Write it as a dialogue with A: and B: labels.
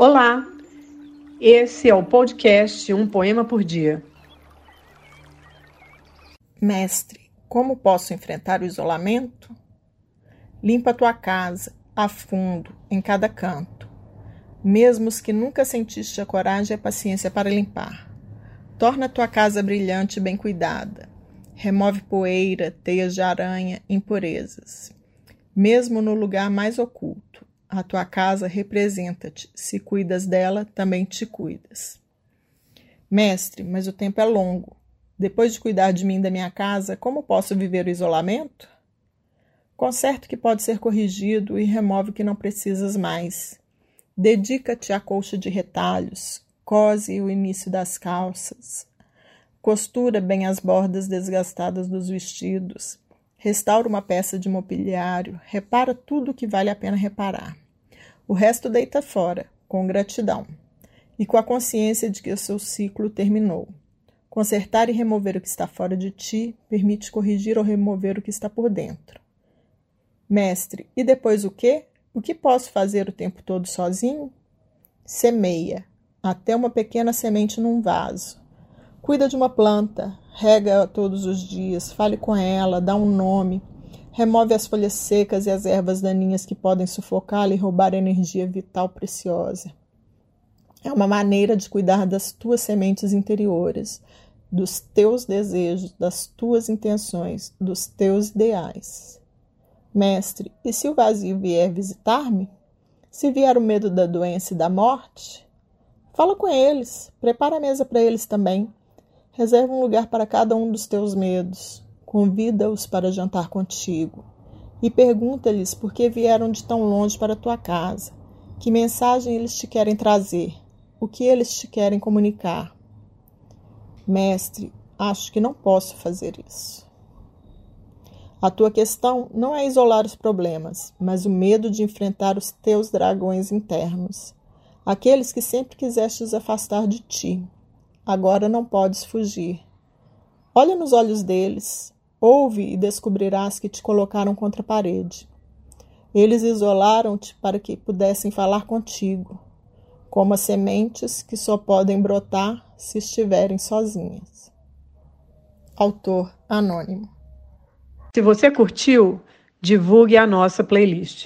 A: Olá, esse é o podcast Um Poema por Dia.
B: Mestre, como posso enfrentar o isolamento? Limpa tua casa, a fundo, em cada canto. Mesmo os que nunca sentiste a coragem e a paciência para limpar. Torna tua casa brilhante e bem cuidada. Remove poeira, teias de aranha, impurezas. Mesmo no lugar mais oculto, a tua casa representa-te. Se cuidas dela, também te cuidas. Mestre, mas o tempo é longo. Depois de cuidar de mim da minha casa, como posso viver o isolamento? Conserta o que pode ser corrigido e remove o que não precisas mais. Dedica-te à colcha de retalhos, cose o início das calças, costura bem as bordas desgastadas dos vestidos, Restaura uma peça de mobiliário, repara tudo o que vale a pena reparar. O resto deita fora, com gratidão, e com a consciência de que o seu ciclo terminou. Consertar e remover o que está fora de ti permite corrigir ou remover o que está por dentro. Mestre, e depois o quê? O que posso fazer o tempo todo sozinho? Semeia, até uma pequena semente num vaso. Cuida de uma planta, rega todos os dias, fale com ela, dá um nome, remove as folhas secas e as ervas daninhas que podem sufocá-la e roubar energia vital preciosa. É uma maneira de cuidar das tuas sementes interiores, dos teus desejos, das tuas intenções, dos teus ideais. Mestre, e se o vazio vier visitar-me? Se vier o medo da doença e da morte? Fala com eles, prepara a mesa para eles também. Reserva um lugar para cada um dos teus medos. Convida-os para jantar contigo. E pergunta-lhes por que vieram de tão longe para tua casa. Que mensagem eles te querem trazer? O que eles te querem comunicar? Mestre, acho que não posso fazer isso. A tua questão não é isolar os problemas, mas o medo de enfrentar os teus dragões internos, aqueles que sempre quisestes afastar de ti agora não podes fugir. Olha nos olhos deles, ouve e descobrirás que te colocaram contra a parede. Eles isolaram-te para que pudessem falar contigo, como as sementes que só podem brotar se estiverem sozinhas. Autor anônimo.
A: Se você curtiu, divulgue a nossa playlist.